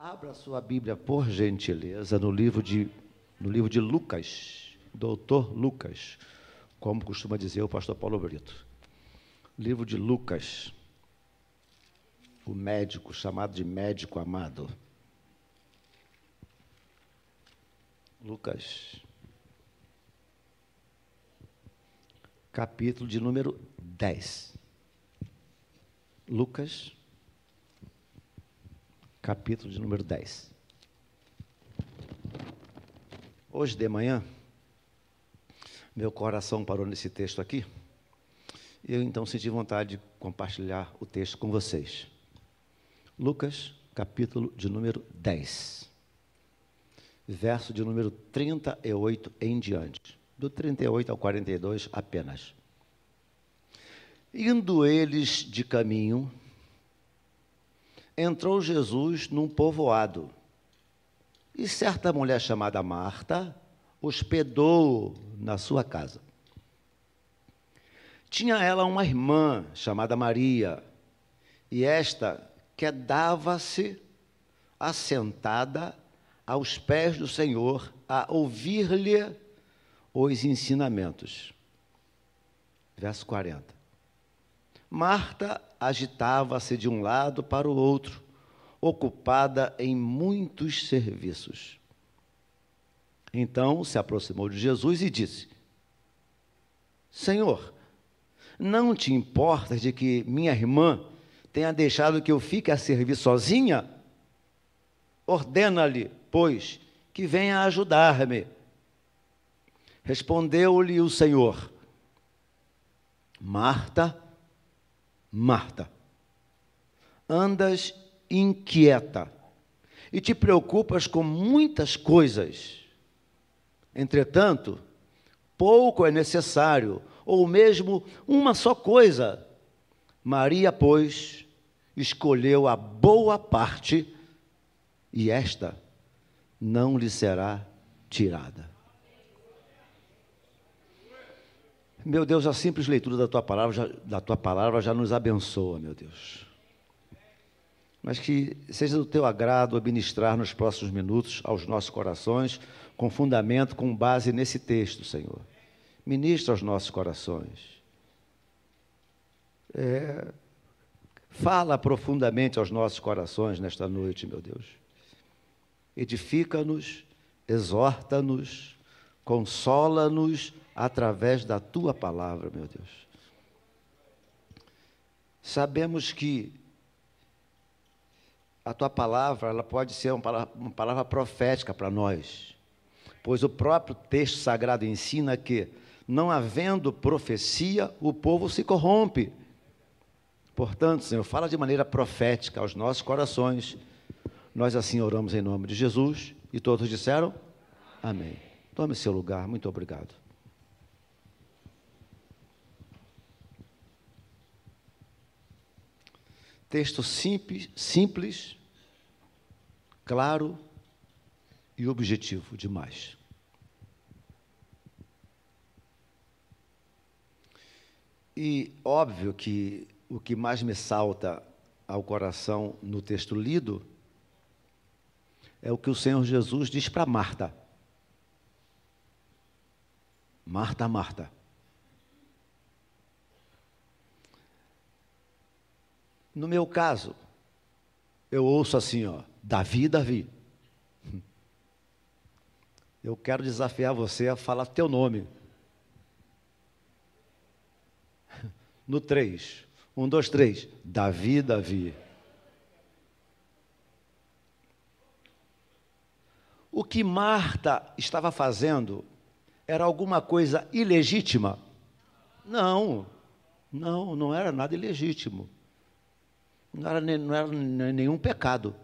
Abra sua Bíblia, por gentileza, no livro de, no livro de Lucas, doutor Lucas, como costuma dizer o pastor Paulo Brito. Livro de Lucas, o médico, chamado de médico amado. Lucas, capítulo de número 10. Lucas, capítulo de número 10. Hoje de manhã, meu coração parou nesse texto aqui, e eu então senti vontade de compartilhar o texto com vocês. Lucas, capítulo de número 10, verso de número 38 em diante, do 38 ao 42 apenas. Indo eles de caminho, entrou Jesus num povoado. E certa mulher chamada Marta hospedou na sua casa. Tinha ela uma irmã chamada Maria, e esta quedava-se assentada aos pés do Senhor a ouvir-lhe os ensinamentos. Verso 40. Marta agitava-se de um lado para o outro, ocupada em muitos serviços. Então se aproximou de Jesus e disse: Senhor, não te importas de que minha irmã tenha deixado que eu fique a servir sozinha? Ordena-lhe, pois, que venha ajudar-me. Respondeu-lhe o Senhor: Marta, Marta, andas inquieta e te preocupas com muitas coisas. Entretanto, pouco é necessário, ou mesmo uma só coisa. Maria, pois, escolheu a boa parte, e esta não lhe será tirada. Meu Deus, a simples leitura da tua palavra já, da tua palavra já nos abençoa, meu Deus. Mas que seja do teu agrado ministrar nos próximos minutos aos nossos corações, com fundamento, com base nesse texto, Senhor. Ministra aos nossos corações. É, fala profundamente aos nossos corações nesta noite, meu Deus. Edifica-nos, exorta-nos, consola-nos através da tua palavra, meu Deus. Sabemos que a tua palavra ela pode ser uma palavra, uma palavra profética para nós, pois o próprio texto sagrado ensina que, não havendo profecia, o povo se corrompe. Portanto, Senhor, fala de maneira profética aos nossos corações. Nós assim oramos em nome de Jesus e todos disseram: Amém. Tome seu lugar, muito obrigado. Texto simples, simples, claro e objetivo demais. E óbvio que o que mais me salta ao coração no texto lido é o que o Senhor Jesus diz para Marta. Marta, Marta. No meu caso, eu ouço assim, ó, Davi, Davi. Eu quero desafiar você a falar teu nome. No 3. Um, dois, três. Davi, Davi. O que Marta estava fazendo era alguma coisa ilegítima? Não, não, não era nada ilegítimo não era, não era nenhum pecado.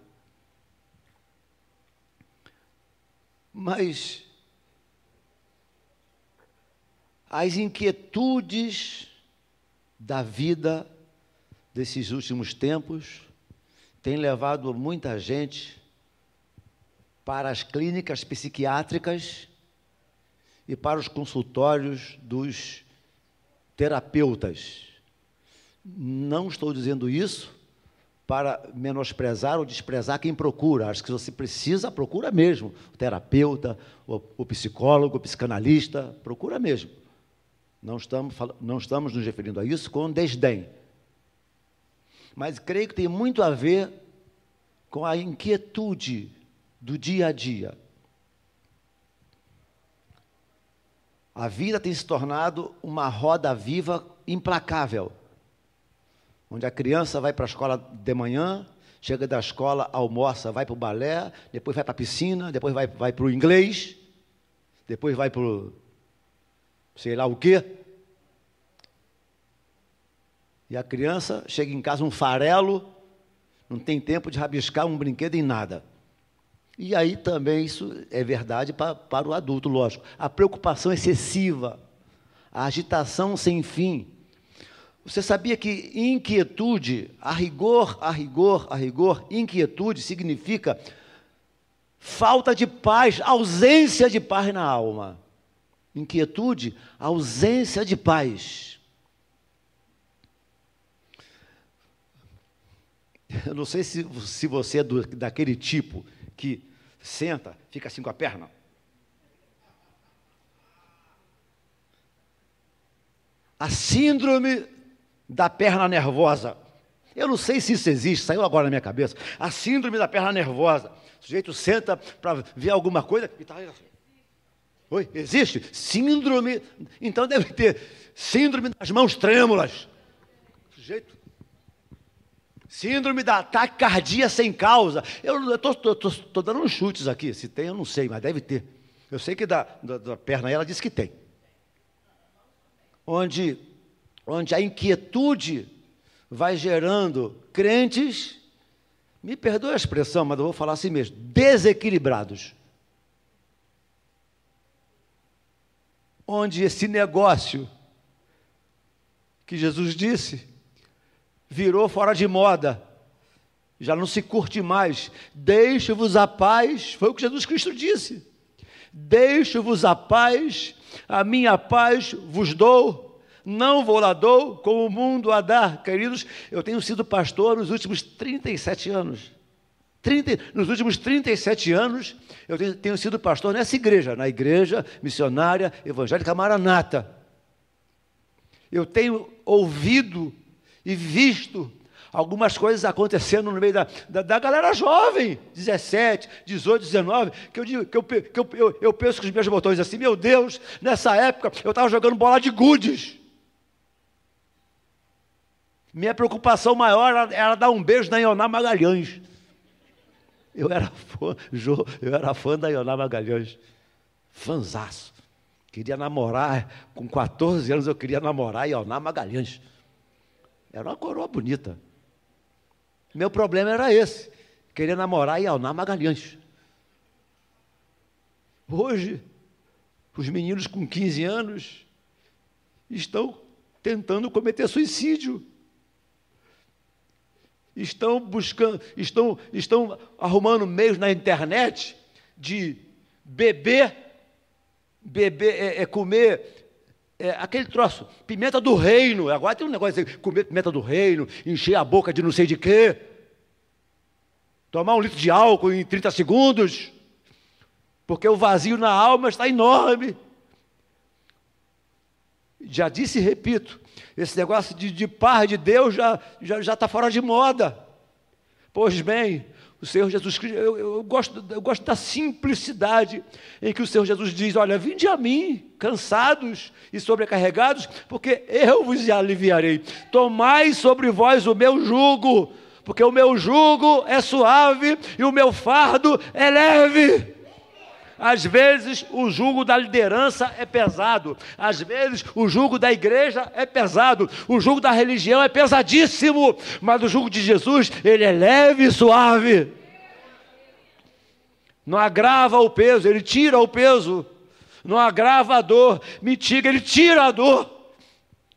Mas as inquietudes da vida desses últimos tempos têm levado muita gente para as clínicas psiquiátricas e para os consultórios dos terapeutas. Não estou dizendo isso para menosprezar ou desprezar quem procura. Acho que você precisa, procura mesmo. O terapeuta, o, psicólogo, o psicanalista, procura mesmo. Não estamos, não estamos nos referindo a isso com desdém. Mas creio que tem muito a ver com a inquietude do dia a dia. A vida tem se tornado uma roda viva implacável onde a criança vai para a escola de manhã, chega da escola, almoça, vai para o balé, depois vai para a piscina, depois vai, vai para o inglês, depois vai para o sei lá o quê. E a criança chega em casa um farelo, não tem tempo de rabiscar um brinquedo em nada. E aí também isso é verdade para, para o adulto, lógico. A preocupação excessiva, a agitação sem fim, você sabia que inquietude, a rigor, a rigor, a rigor, inquietude significa falta de paz, ausência de paz na alma. Inquietude, ausência de paz. Eu não sei se, se você é do, daquele tipo que senta, fica assim com a perna. A síndrome da perna nervosa. Eu não sei se isso existe, saiu agora na minha cabeça. A síndrome da perna nervosa. O sujeito senta para ver alguma coisa e está assim. Oi, existe? Síndrome. Então deve ter síndrome das mãos trêmulas. Sujeito. Síndrome da taquicardia sem causa. Eu estou dando uns chutes aqui. Se tem, eu não sei, mas deve ter. Eu sei que da, da, da perna ela disse que tem. Onde onde a inquietude vai gerando crentes, me perdoe a expressão, mas eu vou falar assim mesmo, desequilibrados. Onde esse negócio que Jesus disse virou fora de moda, já não se curte mais. Deixe-vos a paz, foi o que Jesus Cristo disse. Deixe-vos a paz, a minha paz vos dou não vou lá dou como o mundo a dar. Queridos, eu tenho sido pastor nos últimos 37 anos. 30, nos últimos 37 anos, eu tenho, tenho sido pastor nessa igreja, na igreja missionária evangélica Maranata. Eu tenho ouvido e visto algumas coisas acontecendo no meio da, da, da, galera jovem, 17, 18, 19, que eu, digo, que eu, que eu, eu, eu penso com os meus botões assim, meu Deus, nessa época eu estava jogando bola de gudes. Minha preocupação maior era, dar um beijo na Ioná Magalhães. Eu era fã, eu era fã da Ioná Magalhães. Fanzaço. Queria namorar, com 14 anos eu queria namorar Ioná Magalhães. Era uma coroa bonita. Meu problema era esse. Queria namorar Ioná Magalhães. Hoje, os meninos com 15 anos estão tentando cometer suicídio estão buscando, estão, estão arrumando meios na internet de beber, beber, é, é comer é, aquele troço, pimenta do reino. Agora tem um negócio de comer pimenta do reino, encher a boca de não sei de quê, tomar um litro de álcool em 30 segundos, porque o vazio na alma está enorme. Já disse e repito, esse negócio de, de paz de Deus já está já, já tá fora de moda. Pois bem, o Senhor Jesus Cristo, eu, eu, gosto, eu gosto da simplicidade em que o Senhor Jesus diz: Olha, vinde a mim, cansados e sobrecarregados, porque eu vos aliviarei. Tomai sobre vós o meu jugo, porque o meu jugo é suave e o meu fardo é leve. Às vezes o jugo da liderança é pesado, às vezes o jugo da igreja é pesado, o jugo da religião é pesadíssimo, mas o jugo de Jesus, ele é leve e suave. Não agrava o peso, ele tira o peso. Não agrava a dor, mitiga, ele tira a dor.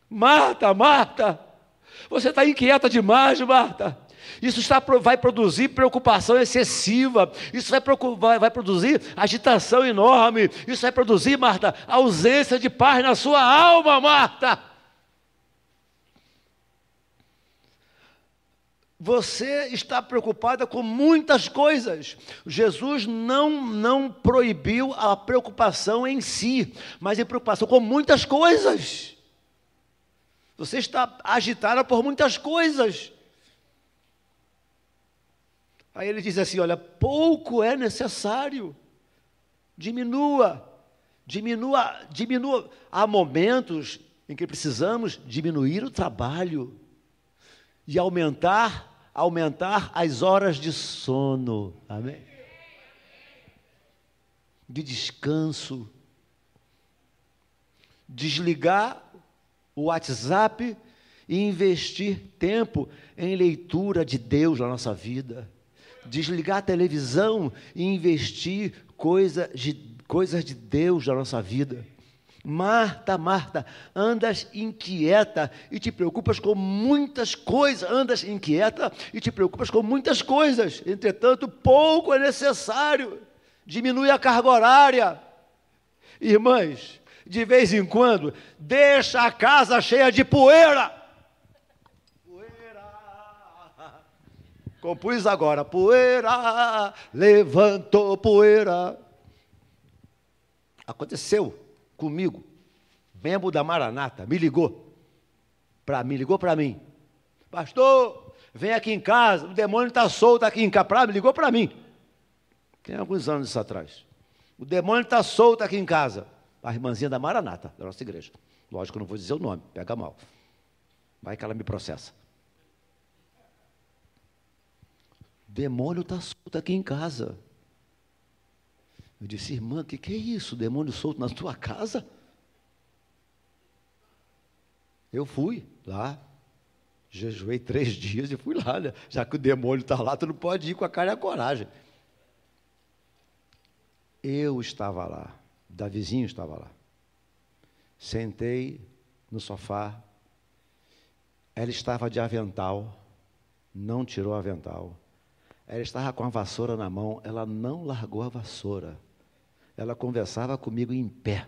Marta, Marta, você está inquieta demais, Marta. Isso está, vai produzir preocupação excessiva, isso vai, vai, vai produzir agitação enorme, isso vai produzir, Marta, ausência de paz na sua alma, Marta. Você está preocupada com muitas coisas. Jesus não, não proibiu a preocupação em si, mas a preocupação com muitas coisas. Você está agitada por muitas coisas. Aí ele diz assim: olha, pouco é necessário. Diminua, diminua, diminua. Há momentos em que precisamos diminuir o trabalho e aumentar, aumentar as horas de sono. Amém? De descanso. Desligar o WhatsApp e investir tempo em leitura de Deus na nossa vida. Desligar a televisão e investir coisa de, coisas de Deus na nossa vida. Marta, Marta, andas inquieta e te preocupas com muitas coisas, andas inquieta e te preocupas com muitas coisas, entretanto, pouco é necessário, diminui a carga horária. Irmãs, de vez em quando, deixa a casa cheia de poeira. Poeira. Compus agora, poeira, levantou poeira. Aconteceu comigo, membro da Maranata, me ligou. Para mim, ligou para mim. Pastor, vem aqui em casa, o demônio está solto aqui em casa. Me ligou para mim. Tem alguns anos atrás. O demônio está solto aqui em casa. A irmãzinha da Maranata, da nossa igreja. Lógico eu não vou dizer o nome, pega mal. Vai que ela me processa. O demônio está solto aqui em casa. Eu disse, irmã, o que, que é isso? Demônio solto na tua casa? Eu fui lá, jejuei três dias e fui lá, né? já que o demônio está lá, tu não pode ir com a cara e a coragem. Eu estava lá, Davizinho estava lá. Sentei no sofá, ela estava de avental, não tirou avental. Ela estava com a vassoura na mão, ela não largou a vassoura ela conversava comigo em pé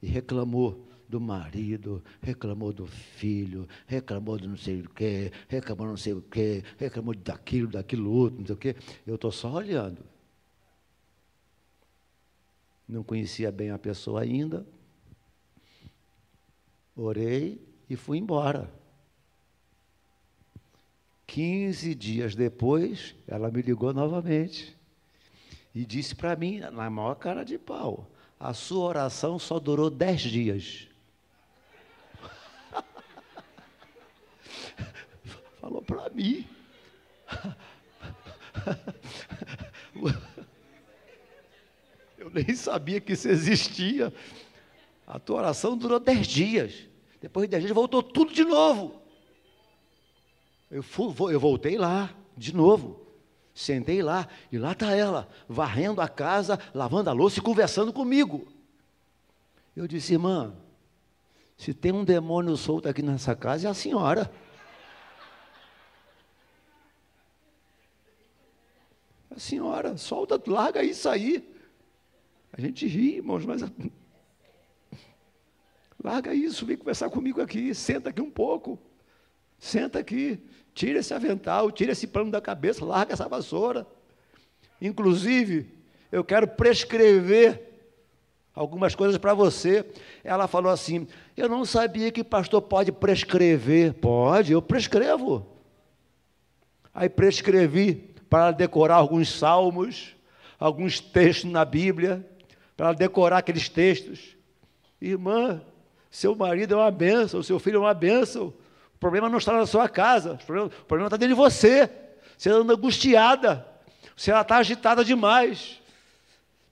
e reclamou do marido, reclamou do filho, reclamou de não sei o quê, reclamou não sei o quê, reclamou daquilo, daquilo outro, não sei o quê. Eu estou só olhando. Não conhecia bem a pessoa ainda. Orei e fui embora. Quinze dias depois, ela me ligou novamente e disse para mim, na maior cara de pau, a sua oração só durou dez dias. Falou para mim. Eu nem sabia que isso existia. A tua oração durou dez dias. Depois de dez dias voltou tudo de novo. Eu, fui, eu voltei lá, de novo. Sentei lá e lá está ela, varrendo a casa, lavando a louça e conversando comigo. Eu disse, irmã, se tem um demônio solto aqui nessa casa, é a senhora. A senhora, solta, larga isso aí. A gente ri, irmãos, mas. Larga isso, vem conversar comigo aqui, senta aqui um pouco. Senta aqui. Tira esse avental, tira esse pano da cabeça, larga essa vassoura. Inclusive, eu quero prescrever algumas coisas para você. Ela falou assim: Eu não sabia que pastor pode prescrever. Pode, eu prescrevo. Aí prescrevi para decorar alguns salmos, alguns textos na Bíblia, para decorar aqueles textos. Irmã, seu marido é uma bênção, seu filho é uma bênção. O problema não está na sua casa, o problema, o problema está dentro de você. Você anda angustiada, você está agitada demais.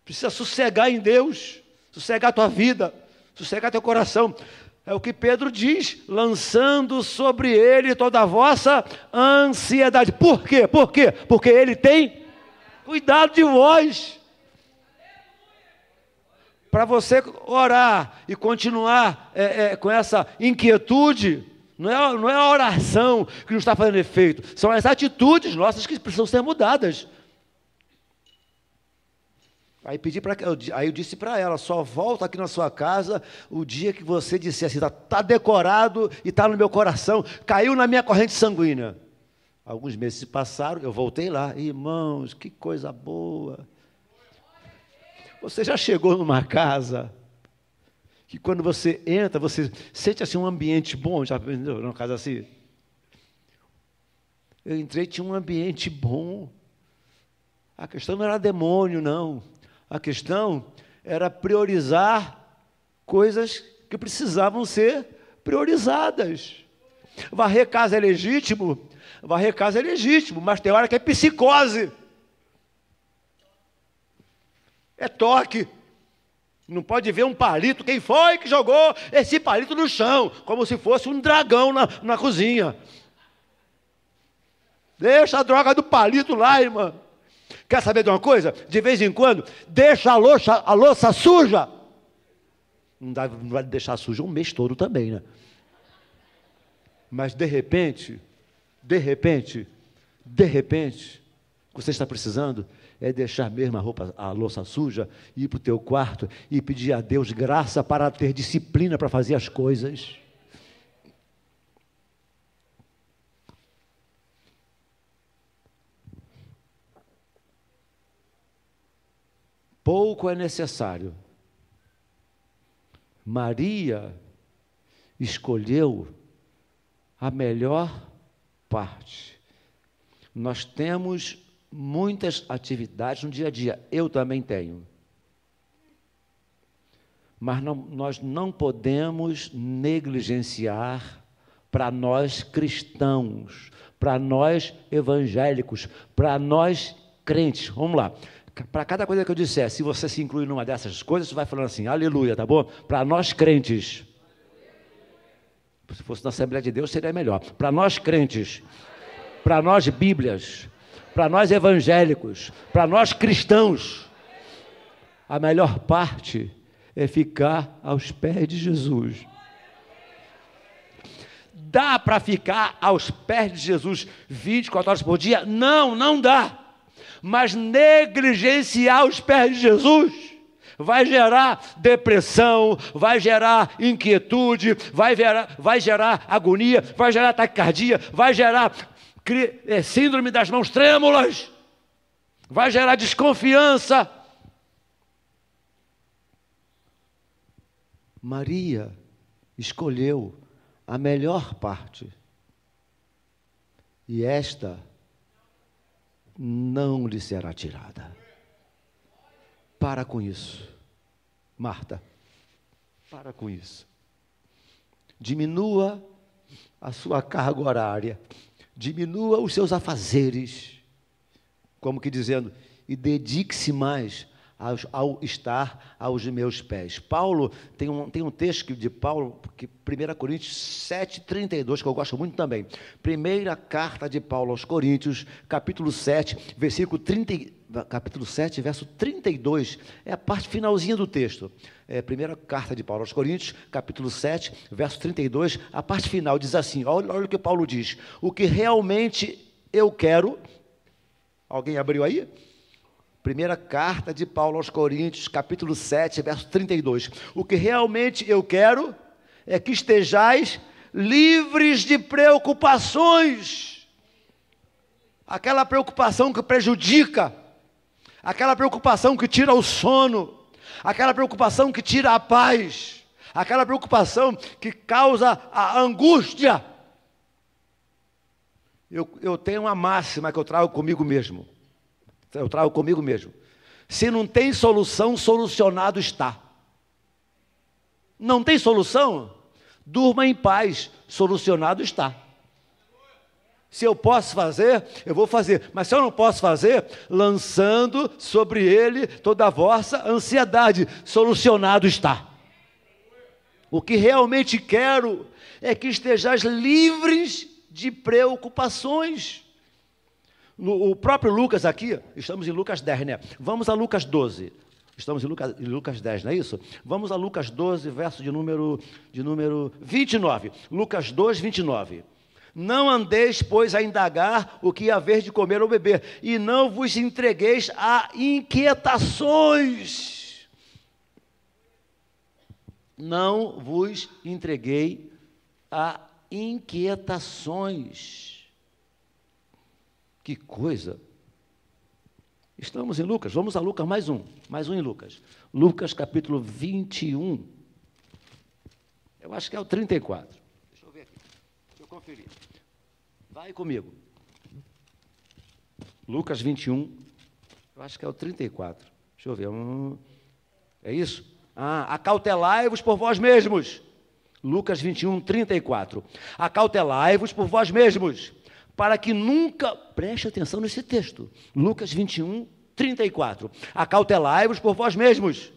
Precisa sossegar em Deus, sossegar a tua vida, sossegar teu coração. É o que Pedro diz, lançando sobre ele toda a vossa ansiedade. Por quê? Por quê? Porque ele tem cuidado de vós. Para você orar e continuar é, é, com essa inquietude, não é, não é a oração que não está fazendo efeito, são as atitudes nossas que precisam ser mudadas. Aí pedi para aí eu disse para ela, só volta aqui na sua casa o dia que você disser assim, está tá decorado e está no meu coração, caiu na minha corrente sanguínea. Alguns meses se passaram, eu voltei lá. Irmãos, que coisa boa. Você já chegou numa casa que quando você entra, você sente assim um ambiente bom, já aprendeu numa casa assim? Eu entrei, tinha um ambiente bom. A questão não era demônio, não. A questão era priorizar coisas que precisavam ser priorizadas. Varrer casa é legítimo, varrer casa é legítimo, mas tem hora que é psicose. É toque. Não pode ver um palito. Quem foi que jogou esse palito no chão? Como se fosse um dragão na, na cozinha. Deixa a droga do palito lá, irmã. Quer saber de uma coisa? De vez em quando, deixa a louça, a louça suja. Não, dá, não vai deixar suja um mês todo também, né? Mas de repente, de repente, de repente, você está precisando é deixar mesmo a roupa, a louça suja, ir para o teu quarto e pedir a Deus graça para ter disciplina para fazer as coisas. Pouco é necessário. Maria escolheu a melhor parte. Nós temos muitas atividades no dia a dia, eu também tenho. Mas não, nós não podemos negligenciar para nós cristãos, para nós evangélicos, para nós crentes. Vamos lá para cada coisa que eu disser, se você se incluir numa dessas coisas, você vai falando assim, aleluia, tá bom? Para nós crentes. Se fosse na Assembleia de Deus, seria melhor. Para nós crentes, para nós Bíblias, para nós evangélicos, para nós cristãos, a melhor parte é ficar aos pés de Jesus. Dá para ficar aos pés de Jesus 24 horas por dia? Não, não dá mas negligenciar os pés de Jesus vai gerar depressão, vai gerar inquietude, vai gerar, vai gerar agonia, vai gerar taquicardia, vai gerar síndrome das mãos trêmulas, vai gerar desconfiança. Maria escolheu a melhor parte. E esta não lhe será tirada. Para com isso. Marta, para com isso. Diminua a sua carga horária, diminua os seus afazeres, como que dizendo, e dedique-se mais ao, ao, estar aos meus pés. Paulo, tem um, tem um texto de Paulo, que 1 Coríntios 7, 32, que eu gosto muito também. Primeira carta de Paulo aos Coríntios, capítulo 7, versículo 30, capítulo 7, verso 32, é a parte finalzinha do texto. É, primeira carta de Paulo aos Coríntios, capítulo 7, verso 32, a parte final diz assim: olha, olha o que Paulo diz. O que realmente eu quero. Alguém abriu aí? Primeira carta de Paulo aos Coríntios, capítulo 7, verso 32. O que realmente eu quero é que estejais livres de preocupações. Aquela preocupação que prejudica, aquela preocupação que tira o sono, aquela preocupação que tira a paz, aquela preocupação que causa a angústia. Eu, eu tenho uma máxima que eu trago comigo mesmo. Eu trago comigo mesmo. Se não tem solução, solucionado está. Não tem solução? Durma em paz, solucionado está. Se eu posso fazer, eu vou fazer. Mas se eu não posso fazer, lançando sobre ele toda a vossa ansiedade, solucionado está. O que realmente quero é que estejais livres de preocupações o próprio Lucas aqui, estamos em Lucas 10, né? Vamos a Lucas 12. Estamos em Lucas, em Lucas 10, não é isso? Vamos a Lucas 12, verso de número, de número 29. Lucas 2, 29. Não andeis, pois, a indagar o que haver de comer ou beber, e não vos entregueis a inquietações. Não vos entreguei a inquietações. Que coisa! Estamos em Lucas, vamos a Lucas mais um, mais um em Lucas. Lucas capítulo 21. Eu acho que é o 34. Deixa eu ver aqui, deixa eu conferir. Vai comigo. Lucas 21, eu acho que é o 34. Deixa eu ver. É isso? Ah, acautelai-vos por vós mesmos. Lucas 21, 34. Acautelai-vos por vós mesmos para que nunca, preste atenção nesse texto, Lucas 21, 34. Acautelai-vos por vós mesmos,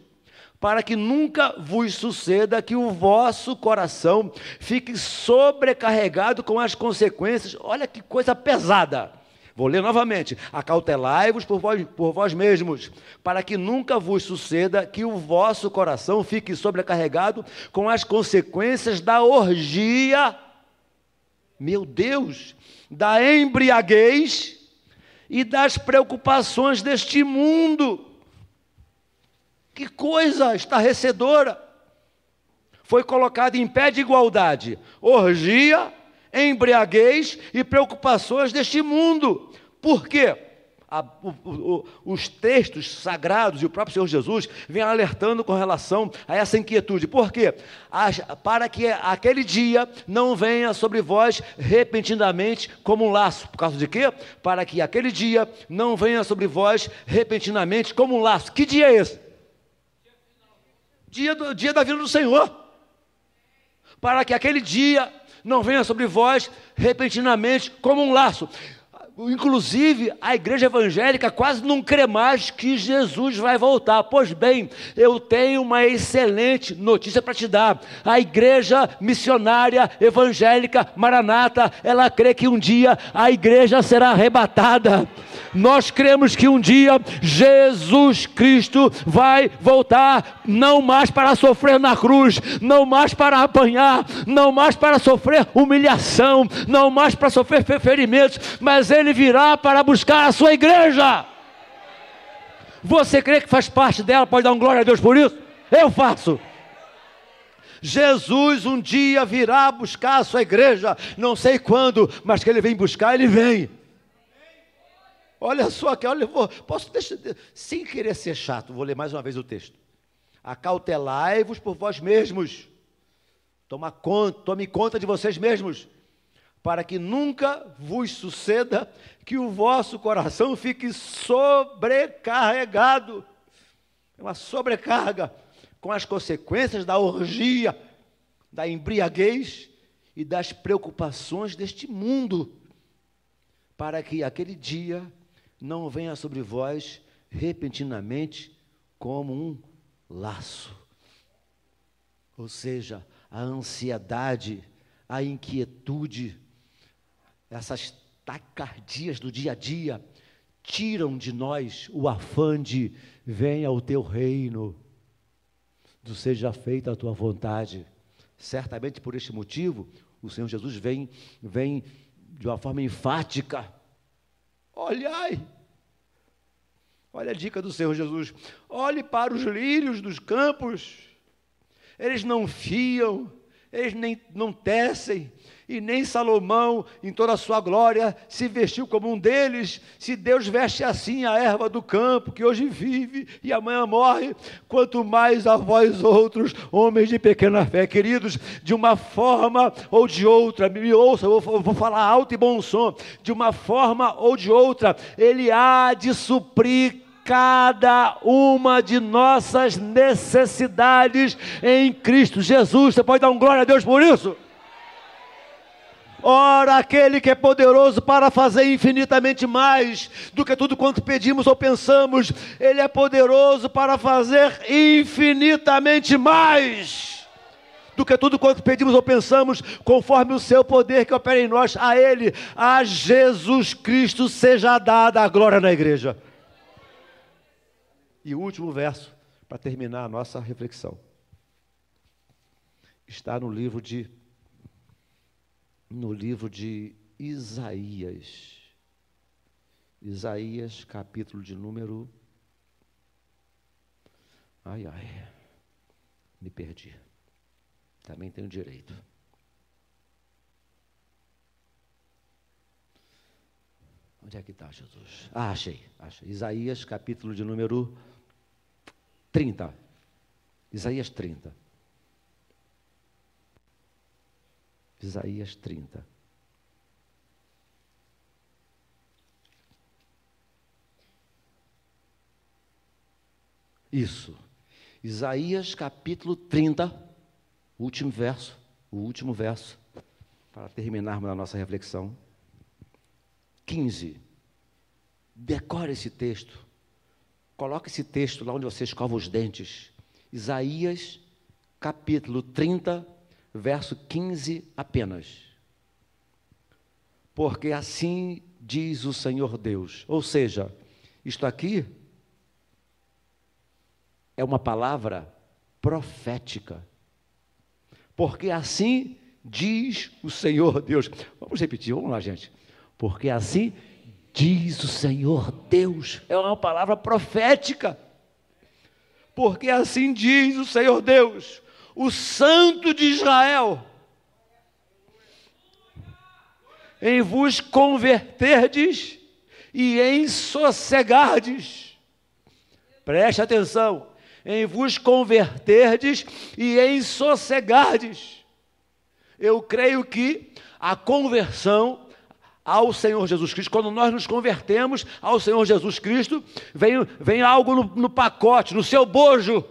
para que nunca vos suceda que o vosso coração fique sobrecarregado com as consequências. Olha que coisa pesada. Vou ler novamente. Acautelai-vos por vós, por vós mesmos, para que nunca vos suceda que o vosso coração fique sobrecarregado com as consequências da orgia. Meu Deus, da embriaguez e das preocupações deste mundo. Que coisa estarrecedora! Foi colocado em pé de igualdade orgia, embriaguez e preocupações deste mundo. Por quê? a, o, o, os textos sagrados e o próprio Senhor Jesus vem alertando com relação a essa inquietude. Por quê? para que aquele dia não venha sobre vós repentinamente como um laço. Por causa de quê? Para que aquele dia não venha sobre vós repentinamente como um laço. Que dia é esse? Dia, do, dia da vida do Senhor. Para que aquele dia não venha sobre vós repentinamente como um laço. Inclusive, a igreja evangélica quase não crê mais que Jesus vai voltar. Pois bem, eu tenho uma excelente notícia para te dar. A igreja missionária evangélica Maranata, ela crê que um dia a igreja será arrebatada. Nós cremos que um dia Jesus Cristo vai voltar, não mais para sofrer na cruz, não mais para apanhar, não mais para sofrer humilhação, não mais para sofrer ferimentos, mas ele virá para buscar a sua igreja. Você crê que faz parte dela? Pode dar um glória a Deus por isso? Eu faço. Jesus um dia virá buscar a sua igreja, não sei quando, mas que ele vem buscar, ele vem. Olha só que, olha, vou, posso deixar, sem querer ser chato, vou ler mais uma vez o texto. Acautelai-vos por vós mesmos. Toma conta, tome conta de vocês mesmos, para que nunca vos suceda que o vosso coração fique sobrecarregado. É uma sobrecarga com as consequências da orgia, da embriaguez e das preocupações deste mundo, para que aquele dia não venha sobre vós repentinamente como um laço. Ou seja, a ansiedade, a inquietude, essas tacardias do dia a dia tiram de nós o afã de venha o teu reino, do seja feita a tua vontade. Certamente por este motivo, o Senhor Jesus vem, vem de uma forma enfática Olhai. Olha a dica do Senhor Jesus. Olhe para os lírios dos campos. Eles não fiam, eles nem não tecem, e nem Salomão, em toda a sua glória, se vestiu como um deles. Se Deus veste assim a erva do campo, que hoje vive e amanhã morre, quanto mais a vós outros, homens de pequena fé, queridos, de uma forma ou de outra, me ouça, eu vou, vou falar alto e bom som, de uma forma ou de outra, Ele há de suprir cada uma de nossas necessidades em Cristo Jesus. Você pode dar um glória a Deus por isso? Ora, aquele que é poderoso para fazer infinitamente mais do que tudo quanto pedimos ou pensamos, Ele é poderoso para fazer infinitamente mais do que tudo quanto pedimos ou pensamos, conforme o seu poder que opera em nós, a Ele, a Jesus Cristo, seja dada a glória na igreja. E o último verso, para terminar a nossa reflexão, está no livro de no livro de Isaías. Isaías, capítulo de número. Ai, ai, me perdi. Também tenho direito. Onde é que está, Jesus? Ah, achei, achei. Isaías, capítulo de número 30. Isaías 30. Isaías 30. Isso. Isaías capítulo 30, último verso, o último verso, para terminarmos a nossa reflexão. 15. Decore esse texto. Coloque esse texto lá onde você escova os dentes. Isaías, capítulo 30, verso 15 apenas. Porque assim diz o Senhor Deus. Ou seja, isto aqui é uma palavra profética. Porque assim diz o Senhor Deus. Vamos repetir, vamos lá, gente. Porque assim diz o Senhor Deus. É uma palavra profética. Porque assim diz o Senhor Deus, o Santo de Israel. Em vos converterdes e em sossegardes. Preste atenção em vos converterdes e em sossegardes. Eu creio que a conversão ao Senhor Jesus Cristo, quando nós nos convertemos ao Senhor Jesus Cristo, vem, vem algo no, no pacote, no seu bojo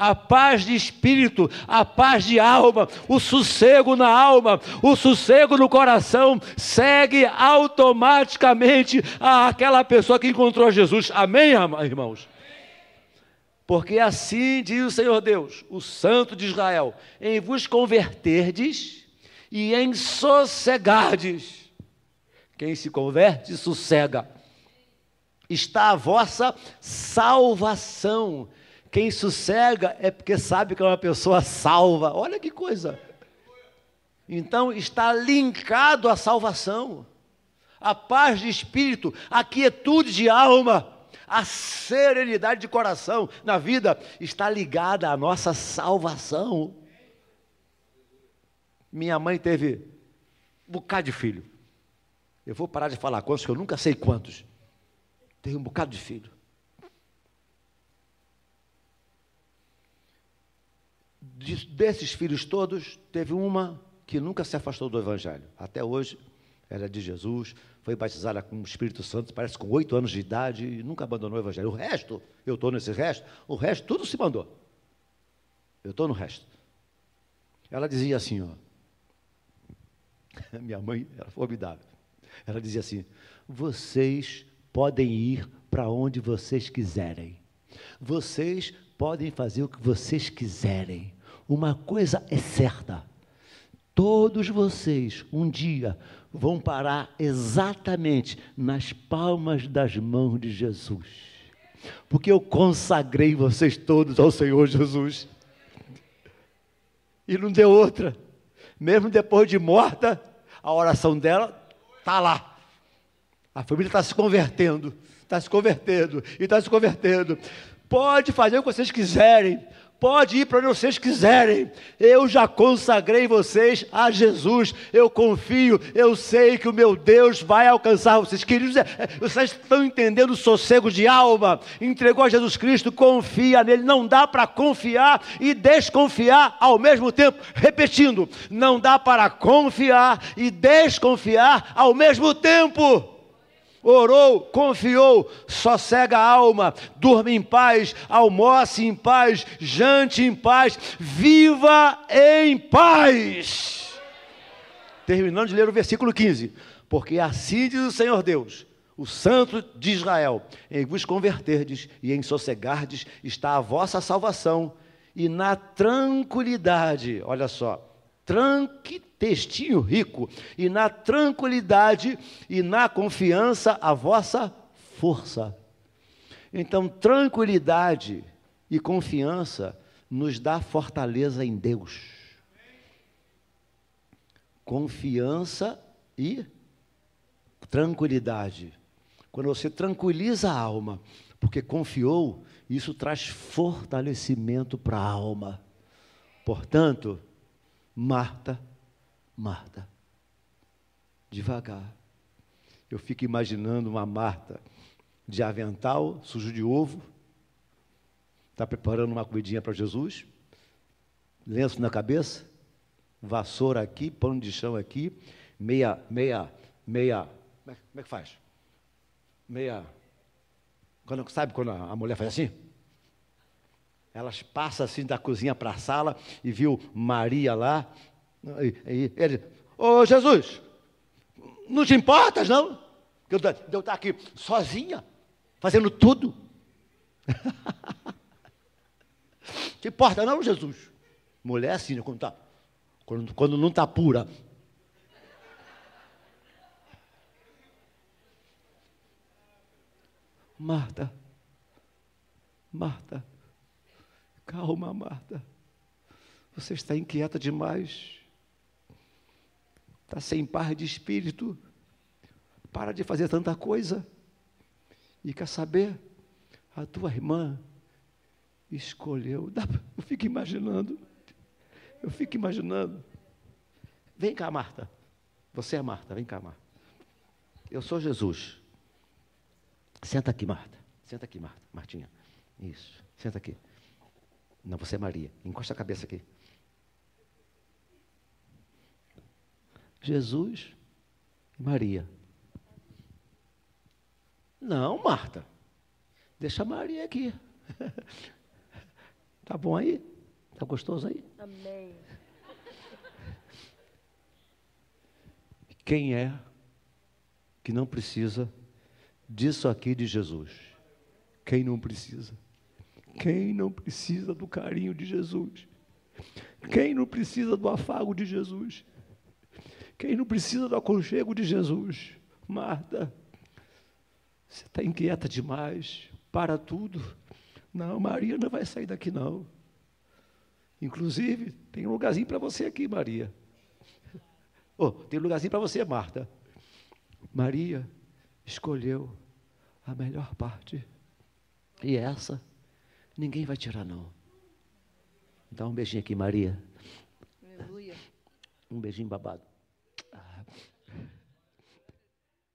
a paz de espírito, a paz de alma, o sossego na alma, o sossego no coração, segue automaticamente aquela pessoa que encontrou Jesus. Amém, irmãos? Porque assim diz o Senhor Deus, o Santo de Israel: em vos converterdes e em sossegardes. Quem se converte, sossega. Está a vossa salvação. Quem sossega é porque sabe que é uma pessoa salva. Olha que coisa. Então está linkado à salvação, a paz de espírito, a quietude de alma a serenidade de coração na vida está ligada à nossa salvação. Minha mãe teve um bocado de filho. Eu vou parar de falar quantos, que eu nunca sei quantos. Tem um bocado de filho. Desses filhos todos, teve uma que nunca se afastou do Evangelho. Até hoje, era de Jesus, foi batizada com o Espírito Santo, parece com oito anos de idade, e nunca abandonou o Evangelho. O resto, eu estou nesse resto, o resto tudo se mandou. Eu estou no resto. Ela dizia assim, ó. Minha mãe era formidável. Ela dizia assim: vocês podem ir para onde vocês quiserem. Vocês podem fazer o que vocês quiserem. Uma coisa é certa: todos vocês um dia vão parar exatamente nas palmas das mãos de Jesus. Porque eu consagrei vocês todos ao Senhor Jesus. E não deu outra. Mesmo depois de morta, a oração dela está lá. A família está se convertendo, está se convertendo, e está se convertendo. Pode fazer o que vocês quiserem, Pode ir para onde vocês quiserem. Eu já consagrei vocês a Jesus. Eu confio, eu sei que o meu Deus vai alcançar vocês. Queridos, é, é, vocês estão entendendo o sossego de alma? Entregou a Jesus Cristo, confia nele. Não dá para confiar e desconfiar ao mesmo tempo. Repetindo, não dá para confiar e desconfiar ao mesmo tempo orou, confiou, sossega a alma, durma em paz, almoce em paz, jante em paz, viva em paz. Terminando de ler o versículo 15: Porque assim diz o Senhor Deus, o Santo de Israel: em vos converterdes e em sossegardes está a vossa salvação, e na tranquilidade, olha só, tranque, textinho rico, e na tranquilidade e na confiança a vossa força. Então, tranquilidade e confiança nos dá fortaleza em Deus. Confiança e tranquilidade. Quando você tranquiliza a alma, porque confiou, isso traz fortalecimento para a alma. Portanto, Marta, Marta, devagar. Eu fico imaginando uma Marta de avental, sujo de ovo, está preparando uma comidinha para Jesus, lenço na cabeça, vassoura aqui, pano de chão aqui, meia, meia, meia, como é, como é que faz? Meia, quando, sabe quando a mulher faz assim? Elas passam assim da cozinha para a sala e viu Maria lá. E, e ele, ô oh, Jesus, não te importas, não? De eu, estar aqui sozinha, fazendo tudo. te importa, não, Jesus? Mulher assim, né, quando, tá, quando, quando não está pura. Marta, Marta, calma, Marta. Você está inquieta demais. Está sem paz de espírito. Para de fazer tanta coisa. E quer saber? A tua irmã escolheu. Eu fico imaginando. Eu fico imaginando. Vem cá, Marta. Você é Marta, vem cá, Marta. Eu sou Jesus. Senta aqui, Marta. Senta aqui, Marta. Martinha. Isso. Senta aqui. Não, você é Maria. Encosta a cabeça aqui. Jesus e Maria. Não, Marta. Deixa a Maria aqui. tá bom aí? Tá gostoso aí? Amém. Quem é que não precisa disso aqui de Jesus? Quem não precisa? Quem não precisa do carinho de Jesus? Quem não precisa do afago de Jesus? Quem não precisa do aconchego de Jesus? Marta, você está inquieta demais, para tudo. Não, Maria não vai sair daqui, não. Inclusive, tem um lugarzinho para você aqui, Maria. Oh, tem um lugarzinho para você, Marta. Maria escolheu a melhor parte. E essa ninguém vai tirar, não. Dá um beijinho aqui, Maria. Aleluia. Um beijinho babado.